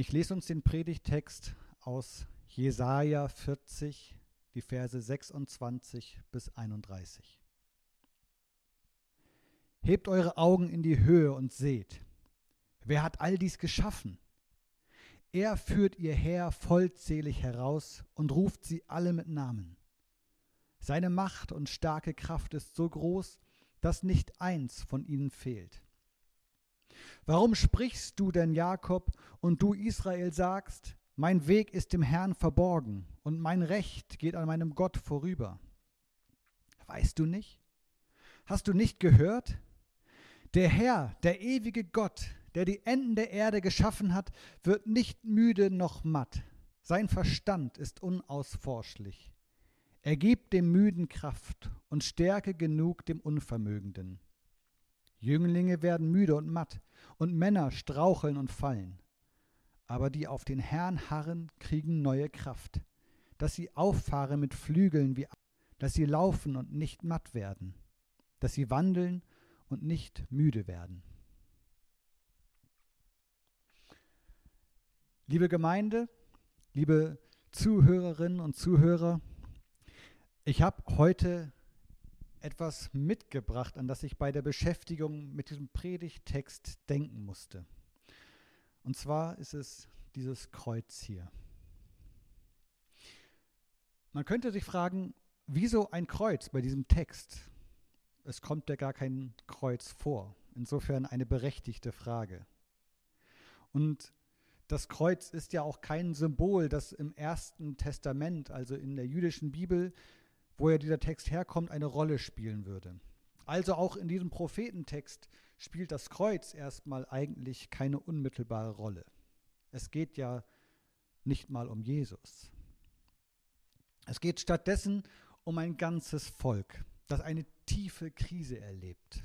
Ich lese uns den Predigtext aus Jesaja 40, die Verse 26 bis 31. Hebt eure Augen in die Höhe und seht, wer hat all dies geschaffen? Er führt ihr Heer vollzählig heraus und ruft sie alle mit Namen. Seine Macht und starke Kraft ist so groß, dass nicht eins von ihnen fehlt. Warum sprichst du denn, Jakob, und du, Israel, sagst, mein Weg ist dem Herrn verborgen und mein Recht geht an meinem Gott vorüber? Weißt du nicht? Hast du nicht gehört? Der Herr, der ewige Gott, der die Enden der Erde geschaffen hat, wird nicht müde noch matt. Sein Verstand ist unausforschlich. Er gibt dem Müden Kraft und Stärke genug dem Unvermögenden. Jünglinge werden müde und matt, und Männer straucheln und fallen. Aber die auf den Herrn harren, kriegen neue Kraft, dass sie auffahren mit Flügeln wie dass sie laufen und nicht matt werden, dass sie wandeln und nicht müde werden. Liebe Gemeinde, liebe Zuhörerinnen und Zuhörer, ich habe heute etwas mitgebracht, an das ich bei der Beschäftigung mit diesem Predigtext denken musste. Und zwar ist es dieses Kreuz hier. Man könnte sich fragen, wieso ein Kreuz bei diesem Text? Es kommt ja gar kein Kreuz vor. Insofern eine berechtigte Frage. Und das Kreuz ist ja auch kein Symbol, das im Ersten Testament, also in der jüdischen Bibel, woher dieser Text herkommt, eine Rolle spielen würde. Also auch in diesem Prophetentext spielt das Kreuz erstmal eigentlich keine unmittelbare Rolle. Es geht ja nicht mal um Jesus. Es geht stattdessen um ein ganzes Volk, das eine tiefe Krise erlebt,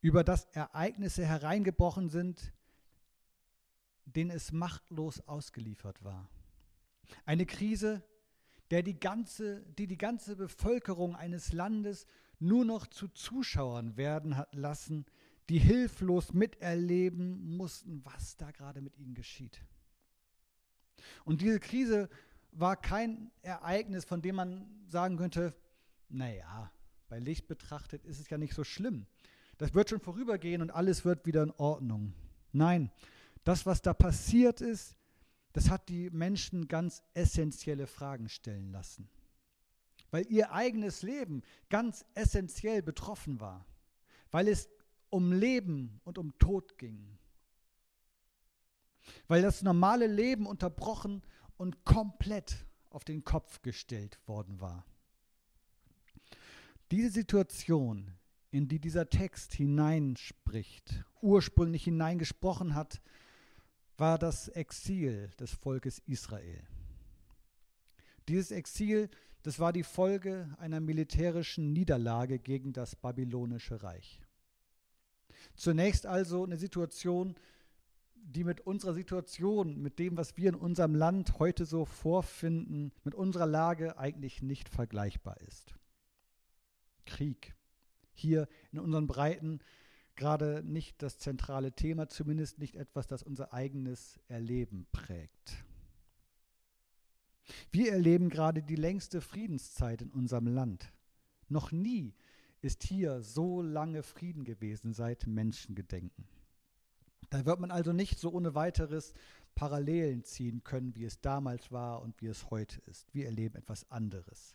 über das Ereignisse hereingebrochen sind, denen es machtlos ausgeliefert war. Eine Krise, der die ganze, die die ganze Bevölkerung eines Landes nur noch zu Zuschauern werden hat lassen, die hilflos miterleben mussten, was da gerade mit ihnen geschieht. Und diese Krise war kein Ereignis, von dem man sagen könnte, naja, bei Licht betrachtet ist es ja nicht so schlimm. Das wird schon vorübergehen und alles wird wieder in Ordnung. Nein, das, was da passiert ist, das hat die Menschen ganz essentielle Fragen stellen lassen, weil ihr eigenes Leben ganz essentiell betroffen war, weil es um Leben und um Tod ging, weil das normale Leben unterbrochen und komplett auf den Kopf gestellt worden war. Diese Situation, in die dieser Text hineinspricht, ursprünglich hineingesprochen hat, war das Exil des Volkes Israel. Dieses Exil, das war die Folge einer militärischen Niederlage gegen das babylonische Reich. Zunächst also eine Situation, die mit unserer Situation, mit dem, was wir in unserem Land heute so vorfinden, mit unserer Lage eigentlich nicht vergleichbar ist. Krieg. Hier in unseren Breiten gerade nicht das zentrale Thema, zumindest nicht etwas, das unser eigenes Erleben prägt. Wir erleben gerade die längste Friedenszeit in unserem Land. Noch nie ist hier so lange Frieden gewesen seit Menschengedenken. Da wird man also nicht so ohne weiteres Parallelen ziehen können, wie es damals war und wie es heute ist. Wir erleben etwas anderes.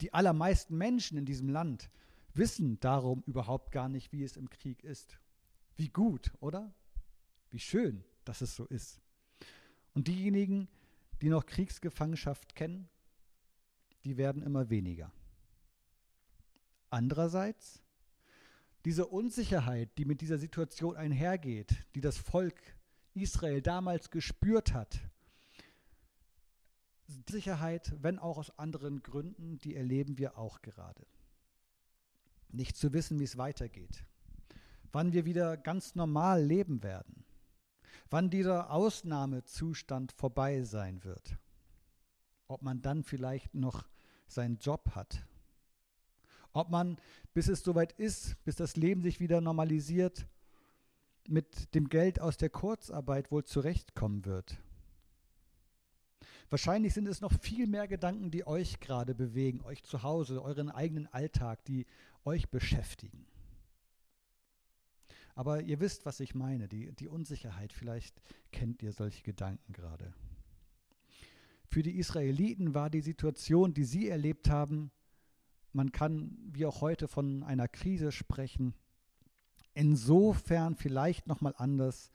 Die allermeisten Menschen in diesem Land wissen darum überhaupt gar nicht, wie es im Krieg ist. Wie gut, oder? Wie schön, dass es so ist. Und diejenigen, die noch Kriegsgefangenschaft kennen, die werden immer weniger. Andererseits, diese Unsicherheit, die mit dieser Situation einhergeht, die das Volk Israel damals gespürt hat, Sicherheit, wenn auch aus anderen Gründen, die erleben wir auch gerade nicht zu wissen, wie es weitergeht, wann wir wieder ganz normal leben werden, wann dieser Ausnahmezustand vorbei sein wird, ob man dann vielleicht noch seinen Job hat, ob man, bis es soweit ist, bis das Leben sich wieder normalisiert, mit dem Geld aus der Kurzarbeit wohl zurechtkommen wird. Wahrscheinlich sind es noch viel mehr Gedanken, die euch gerade bewegen, euch zu Hause, euren eigenen Alltag, die euch beschäftigen. Aber ihr wisst, was ich meine, die, die Unsicherheit, vielleicht kennt ihr solche Gedanken gerade. Für die Israeliten war die Situation, die sie erlebt haben, man kann wie auch heute von einer Krise sprechen, insofern vielleicht nochmal anders,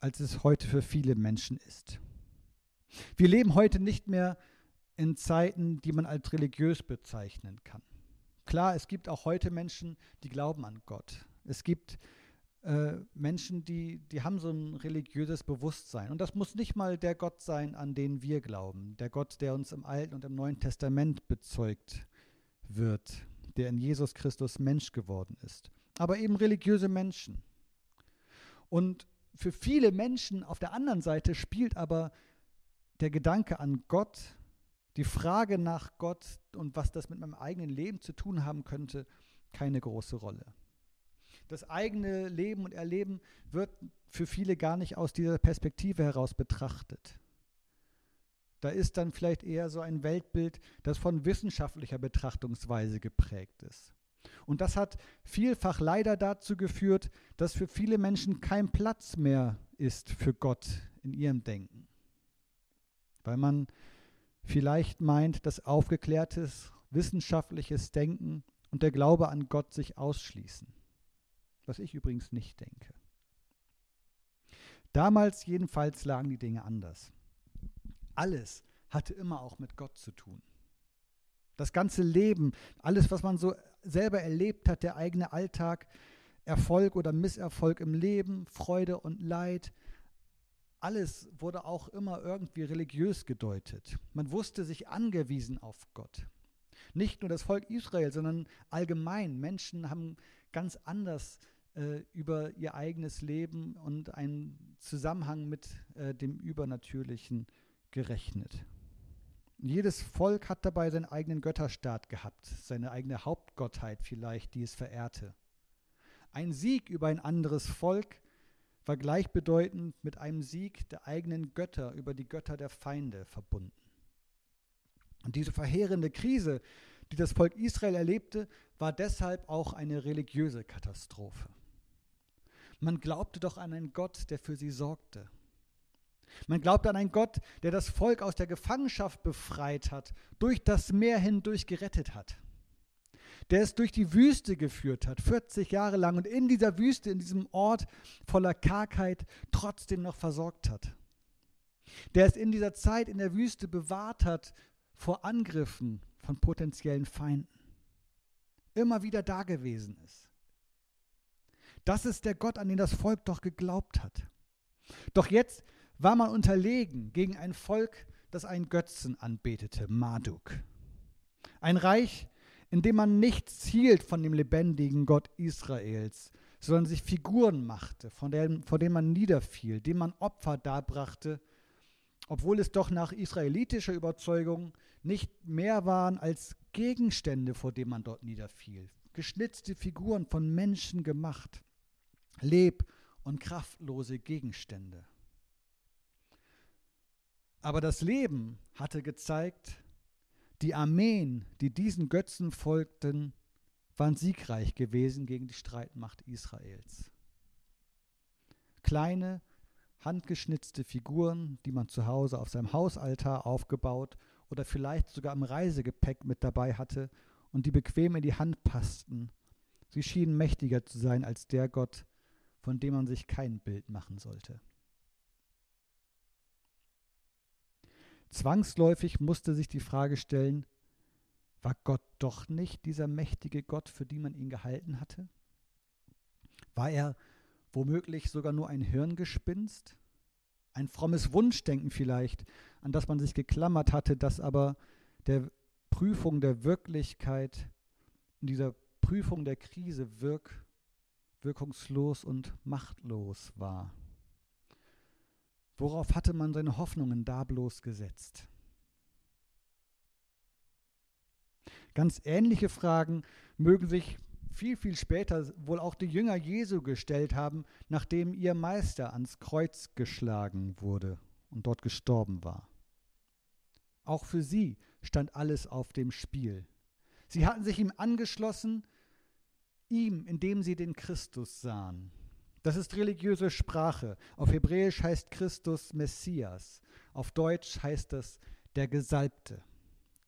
als es heute für viele Menschen ist. Wir leben heute nicht mehr in Zeiten, die man als religiös bezeichnen kann. Klar, es gibt auch heute Menschen, die glauben an Gott. Es gibt äh, Menschen, die, die haben so ein religiöses Bewusstsein. Und das muss nicht mal der Gott sein, an den wir glauben. Der Gott, der uns im Alten und im Neuen Testament bezeugt wird, der in Jesus Christus Mensch geworden ist. Aber eben religiöse Menschen. Und für viele Menschen auf der anderen Seite spielt aber der Gedanke an Gott, die Frage nach Gott und was das mit meinem eigenen Leben zu tun haben könnte, keine große Rolle. Das eigene Leben und Erleben wird für viele gar nicht aus dieser Perspektive heraus betrachtet. Da ist dann vielleicht eher so ein Weltbild, das von wissenschaftlicher Betrachtungsweise geprägt ist. Und das hat vielfach leider dazu geführt, dass für viele Menschen kein Platz mehr ist für Gott in ihrem Denken. Weil man vielleicht meint, dass aufgeklärtes wissenschaftliches Denken und der Glaube an Gott sich ausschließen. Was ich übrigens nicht denke. Damals jedenfalls lagen die Dinge anders alles hatte immer auch mit Gott zu tun. Das ganze Leben, alles, was man so selber erlebt hat, der eigene Alltag, Erfolg oder Misserfolg im Leben, Freude und Leid, alles wurde auch immer irgendwie religiös gedeutet. Man wusste sich angewiesen auf Gott. Nicht nur das Volk Israel, sondern allgemein. Menschen haben ganz anders äh, über ihr eigenes Leben und einen Zusammenhang mit äh, dem Übernatürlichen gerechnet. Jedes Volk hat dabei seinen eigenen Götterstaat gehabt, seine eigene Hauptgottheit vielleicht, die es verehrte. Ein Sieg über ein anderes Volk war gleichbedeutend mit einem Sieg der eigenen Götter über die Götter der Feinde verbunden. Und diese verheerende Krise, die das Volk Israel erlebte, war deshalb auch eine religiöse Katastrophe. Man glaubte doch an einen Gott, der für sie sorgte, man glaubt an einen Gott, der das Volk aus der Gefangenschaft befreit hat, durch das Meer hindurch gerettet hat, der es durch die Wüste geführt hat, 40 Jahre lang und in dieser Wüste, in diesem Ort voller Kargheit trotzdem noch versorgt hat, der es in dieser Zeit in der Wüste bewahrt hat vor Angriffen von potenziellen Feinden, immer wieder da gewesen ist. Das ist der Gott, an den das Volk doch geglaubt hat. Doch jetzt war man unterlegen gegen ein Volk, das einen Götzen anbetete, Marduk. Ein Reich, in dem man nichts hielt von dem lebendigen Gott Israels, sondern sich Figuren machte, von denen, vor denen man niederfiel, dem man Opfer darbrachte, obwohl es doch nach israelitischer Überzeugung nicht mehr waren als Gegenstände, vor denen man dort niederfiel. Geschnitzte Figuren von Menschen gemacht, leb- und kraftlose Gegenstände. Aber das Leben hatte gezeigt, die Armeen, die diesen Götzen folgten, waren siegreich gewesen gegen die Streitmacht Israels. Kleine, handgeschnitzte Figuren, die man zu Hause auf seinem Hausaltar aufgebaut oder vielleicht sogar im Reisegepäck mit dabei hatte und die bequem in die Hand passten. Sie schienen mächtiger zu sein als der Gott, von dem man sich kein Bild machen sollte. Zwangsläufig musste sich die Frage stellen, war Gott doch nicht dieser mächtige Gott, für den man ihn gehalten hatte? War er womöglich sogar nur ein Hirngespinst? Ein frommes Wunschdenken vielleicht, an das man sich geklammert hatte, das aber der Prüfung der Wirklichkeit, in dieser Prüfung der Krise wirk, wirkungslos und machtlos war. Worauf hatte man seine Hoffnungen da bloß gesetzt? Ganz ähnliche Fragen mögen sich viel, viel später wohl auch die Jünger Jesu gestellt haben, nachdem ihr Meister ans Kreuz geschlagen wurde und dort gestorben war. Auch für sie stand alles auf dem Spiel. Sie hatten sich ihm angeschlossen, ihm, indem sie den Christus sahen. Das ist religiöse Sprache. Auf Hebräisch heißt Christus Messias. Auf Deutsch heißt es der Gesalbte.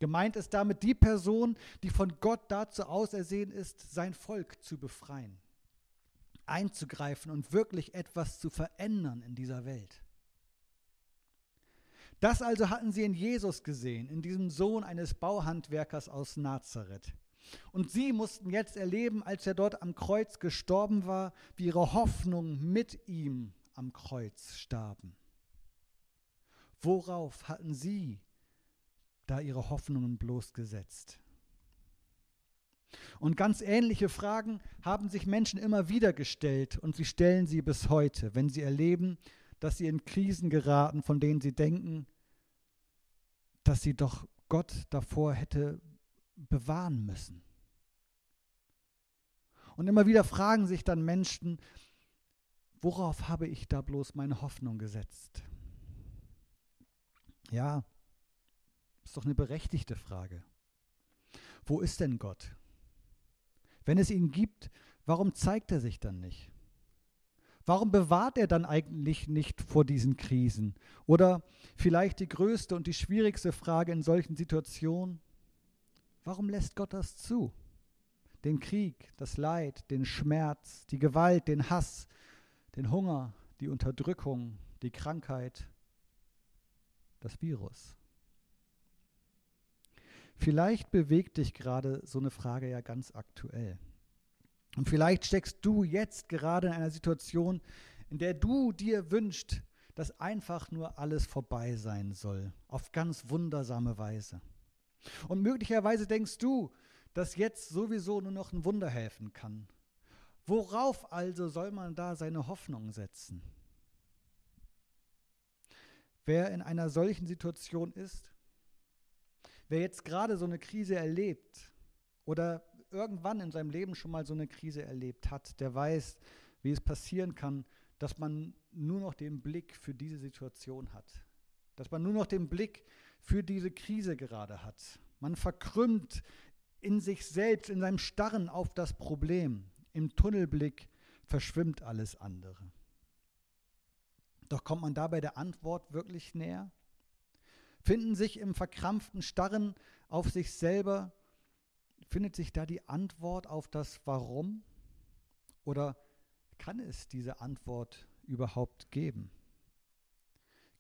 Gemeint ist damit die Person, die von Gott dazu ausersehen ist, sein Volk zu befreien, einzugreifen und wirklich etwas zu verändern in dieser Welt. Das also hatten sie in Jesus gesehen, in diesem Sohn eines Bauhandwerkers aus Nazareth. Und sie mussten jetzt erleben, als er dort am Kreuz gestorben war, wie ihre Hoffnungen mit ihm am Kreuz starben. Worauf hatten sie da ihre Hoffnungen bloß gesetzt? Und ganz ähnliche Fragen haben sich Menschen immer wieder gestellt und sie stellen sie bis heute, wenn sie erleben, dass sie in Krisen geraten, von denen sie denken, dass sie doch Gott davor hätte bewahren müssen. Und immer wieder fragen sich dann Menschen, worauf habe ich da bloß meine Hoffnung gesetzt? Ja, ist doch eine berechtigte Frage. Wo ist denn Gott? Wenn es ihn gibt, warum zeigt er sich dann nicht? Warum bewahrt er dann eigentlich nicht vor diesen Krisen? Oder vielleicht die größte und die schwierigste Frage in solchen Situationen, warum lässt Gott das zu? Den Krieg, das Leid, den Schmerz, die Gewalt, den Hass, den Hunger, die Unterdrückung, die Krankheit, das Virus. Vielleicht bewegt dich gerade so eine Frage ja ganz aktuell. Und vielleicht steckst du jetzt gerade in einer Situation, in der du dir wünschst, dass einfach nur alles vorbei sein soll, auf ganz wundersame Weise. Und möglicherweise denkst du, dass jetzt sowieso nur noch ein Wunder helfen kann. Worauf also soll man da seine Hoffnung setzen? Wer in einer solchen Situation ist, wer jetzt gerade so eine Krise erlebt oder irgendwann in seinem Leben schon mal so eine Krise erlebt hat, der weiß, wie es passieren kann, dass man nur noch den Blick für diese Situation hat. Dass man nur noch den Blick für diese Krise gerade hat. Man verkrümmt in sich selbst, in seinem Starren auf das Problem. Im Tunnelblick verschwimmt alles andere. Doch kommt man dabei der Antwort wirklich näher? Finden sich im verkrampften Starren auf sich selber Findet sich da die Antwort auf das Warum? Oder kann es diese Antwort überhaupt geben?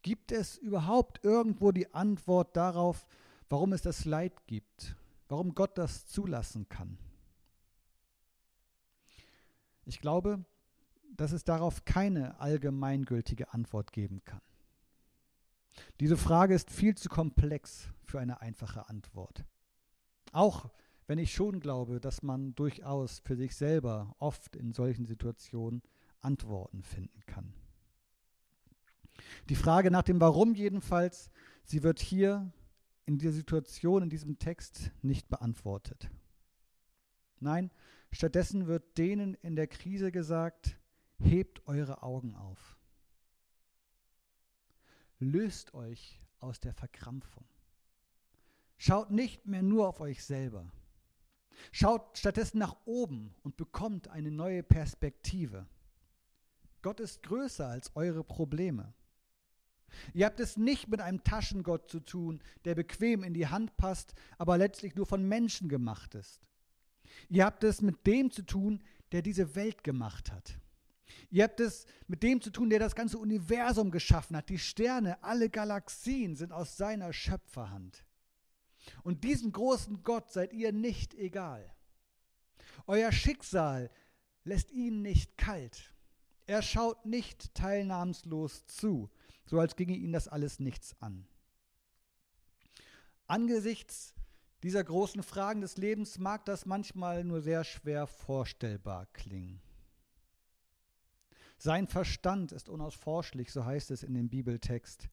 Gibt es überhaupt irgendwo die Antwort darauf, warum es das Leid gibt? Warum Gott das zulassen kann? Ich glaube, dass es darauf keine allgemeingültige Antwort geben kann. Diese Frage ist viel zu komplex für eine einfache Antwort. Auch wenn ich schon glaube, dass man durchaus für sich selber oft in solchen Situationen Antworten finden kann. Die Frage nach dem Warum jedenfalls, sie wird hier in dieser Situation, in diesem Text nicht beantwortet. Nein, stattdessen wird denen in der Krise gesagt, hebt eure Augen auf. Löst euch aus der Verkrampfung. Schaut nicht mehr nur auf euch selber. Schaut stattdessen nach oben und bekommt eine neue Perspektive. Gott ist größer als eure Probleme. Ihr habt es nicht mit einem Taschengott zu tun, der bequem in die Hand passt, aber letztlich nur von Menschen gemacht ist. Ihr habt es mit dem zu tun, der diese Welt gemacht hat. Ihr habt es mit dem zu tun, der das ganze Universum geschaffen hat. Die Sterne, alle Galaxien sind aus seiner Schöpferhand. Und diesem großen Gott seid ihr nicht egal. Euer Schicksal lässt ihn nicht kalt. Er schaut nicht teilnahmslos zu, so als ginge ihn das alles nichts an. Angesichts dieser großen Fragen des Lebens mag das manchmal nur sehr schwer vorstellbar klingen. Sein Verstand ist unausforschlich, so heißt es in dem Bibeltext.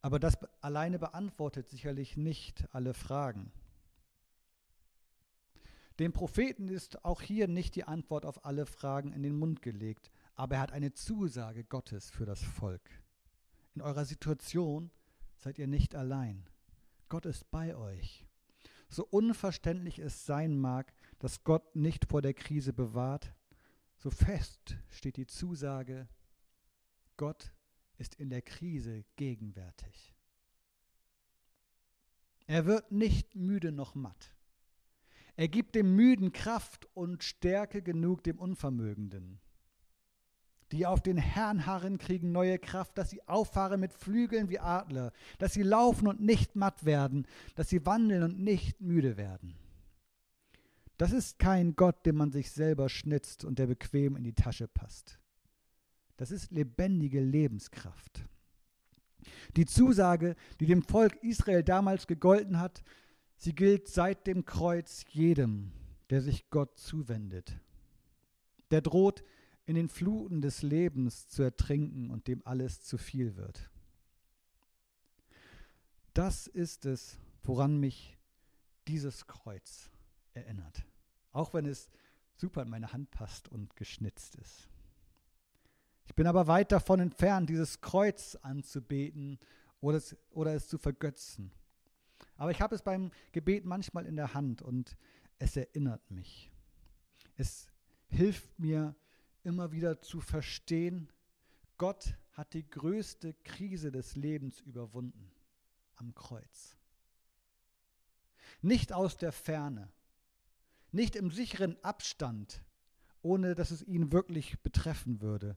Aber das alleine beantwortet sicherlich nicht alle Fragen. Dem Propheten ist auch hier nicht die Antwort auf alle Fragen in den Mund gelegt, aber er hat eine Zusage Gottes für das Volk. In eurer Situation seid ihr nicht allein. Gott ist bei euch. So unverständlich es sein mag, dass Gott nicht vor der Krise bewahrt, so fest steht die Zusage, Gott ist in der Krise gegenwärtig. Er wird nicht müde noch matt. Er gibt dem Müden Kraft und Stärke genug dem Unvermögenden. Die auf den Herrn harren, kriegen neue Kraft, dass sie auffahren mit Flügeln wie Adler, dass sie laufen und nicht matt werden, dass sie wandeln und nicht müde werden. Das ist kein Gott, den man sich selber schnitzt und der bequem in die Tasche passt. Das ist lebendige Lebenskraft. Die Zusage, die dem Volk Israel damals gegolten hat, sie gilt seit dem Kreuz jedem, der sich Gott zuwendet. Der droht, in den Fluten des Lebens zu ertrinken und dem alles zu viel wird. Das ist es, woran mich dieses Kreuz erinnert. Auch wenn es super in meine Hand passt und geschnitzt ist. Ich bin aber weit davon entfernt, dieses Kreuz anzubeten oder es, oder es zu vergötzen. Aber ich habe es beim Gebet manchmal in der Hand und es erinnert mich. Es hilft mir immer wieder zu verstehen, Gott hat die größte Krise des Lebens überwunden am Kreuz. Nicht aus der Ferne, nicht im sicheren Abstand, ohne dass es ihn wirklich betreffen würde,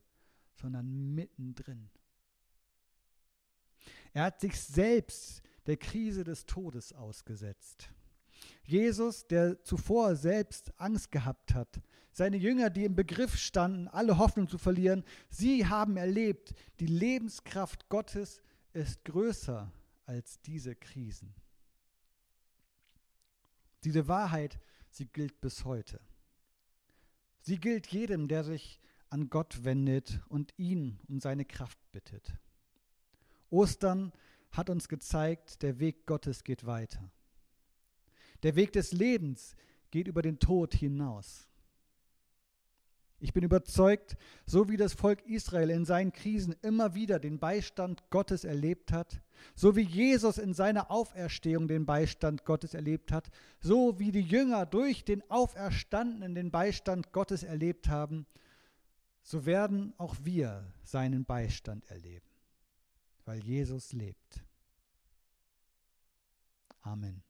sondern mittendrin. Er hat sich selbst der Krise des Todes ausgesetzt. Jesus, der zuvor selbst Angst gehabt hat, seine Jünger, die im Begriff standen, alle Hoffnung zu verlieren, sie haben erlebt, die Lebenskraft Gottes ist größer als diese Krisen. Diese Wahrheit, sie gilt bis heute. Sie gilt jedem, der sich an Gott wendet und ihn um seine Kraft bittet. Ostern hat uns gezeigt, der Weg Gottes geht weiter. Der Weg des Lebens geht über den Tod hinaus. Ich bin überzeugt, so wie das Volk Israel in seinen Krisen immer wieder den Beistand Gottes erlebt hat, so wie Jesus in seiner Auferstehung den Beistand Gottes erlebt hat, so wie die Jünger durch den Auferstandenen den Beistand Gottes erlebt haben, so werden auch wir seinen Beistand erleben, weil Jesus lebt. Amen.